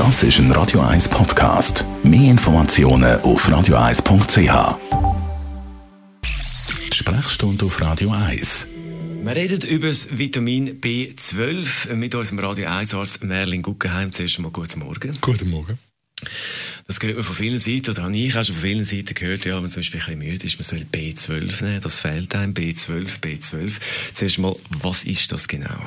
Das ist ein Radio 1 Podcast. Mehr Informationen auf radio1.ch. Sprechstunde auf Radio 1. Wir reden über das Vitamin B12 mit unserem Radio 1 Arzt Merlin Guggenheim. Zuerst einmal guten Morgen. Guten Morgen. Das hört man von vielen Seiten, oder habe ich auch schon von vielen Seiten gehört, ja, wenn man zum Beispiel ein bisschen müde ist, man soll B12 nehmen, das fehlt einem, B12, B12. Zuerst mal, was ist das genau?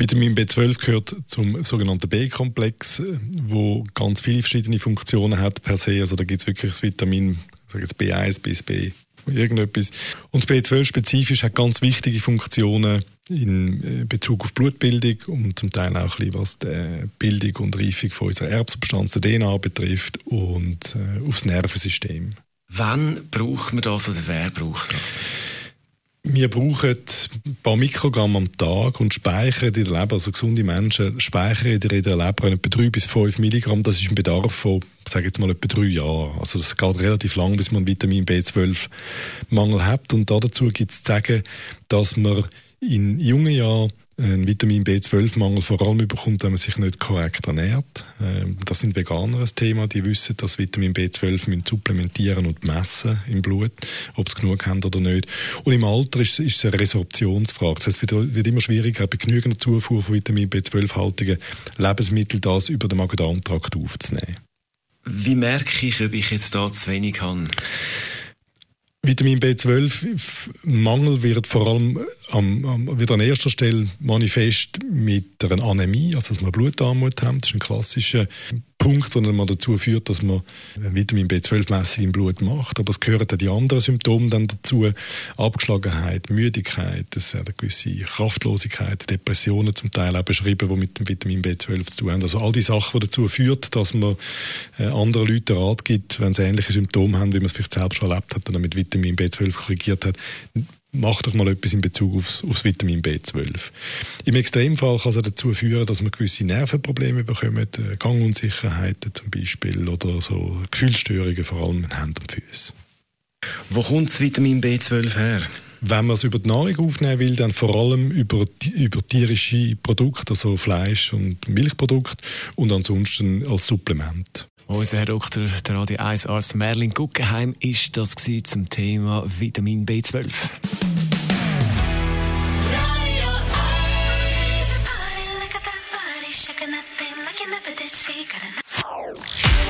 Vitamin B12 gehört zum sogenannten B-Komplex, wo ganz viele verschiedene Funktionen hat per se. Also da gibt es wirklich das Vitamin jetzt B1 bis B irgendetwas. Und B12 spezifisch hat ganz wichtige Funktionen in äh, Bezug auf Blutbildung und zum Teil auch ein bisschen, was die Bildung und Reifung von unserer Erbsubstanz, der DNA betrifft und äh, aufs Nervensystem. Wann braucht man das oder wer braucht das? Wir brauchen ein paar Mikrogramm am Tag und speichern in der Leber, also gesunde Menschen speichern in der Leber etwa drei bis fünf Milligramm. Das ist ein Bedarf von, sage jetzt mal, etwa drei Jahren. Also das geht relativ lang, bis man Vitamin B12-Mangel hat. Und dazu gibt es zu sagen, dass man in jungen Jahren einen Vitamin B12-Mangel vor allem bekommt, wenn man sich nicht korrekt ernährt. Ähm, das sind Veganer ein Thema, die wissen, dass Vitamin B12 müssen supplementieren und messen im Blut, ob sie genug haben oder nicht. Und im Alter ist, ist es eine Resorptionsfrage. Das heißt, es wird immer schwieriger, bei genügender Zufuhr von Vitamin B12-haltigen Lebensmitteln das über den Magen-Darm-Trakt aufzunehmen. Wie merke ich, ob ich jetzt da zu wenig habe? Vitamin B12-Mangel wird vor allem am, am, wird an erster Stelle manifest mit einer Anämie, also dass man Blutarmut haben. Das ist ein klassischer Punkt, der man dazu führt, dass man Vitamin B12-Messung im Blut macht. Aber es gehören dann die anderen Symptome dann dazu. Abgeschlagenheit, Müdigkeit, es werden gewisse Kraftlosigkeit, Depressionen zum Teil auch beschrieben, die mit dem Vitamin B12 zu tun haben. Also all die Sachen, die dazu führen, dass man äh, anderen Leuten Rat gibt, wenn sie ähnliche Symptome haben, wie man es vielleicht selbst schon erlebt hat und mit Vitamin B12 korrigiert hat, mach doch mal etwas in Bezug aufs, aufs Vitamin B12. Im Extremfall kann es dazu führen, dass man gewisse Nervenprobleme bekommt, äh, Gangunsicherheiten zum Beispiel oder so Gefühlsstörungen, vor allem in Händen und Füßen. Wo kommt das Vitamin B12 her? Wenn man es über die Nahrung aufnehmen will, dann vor allem über, über tierische Produkte, also Fleisch- und Milchprodukte und ansonsten als Supplement. Unser Herr Dr. der Radio 1 Arzt Merlin Guggenheim ist das zum Thema Vitamin B12.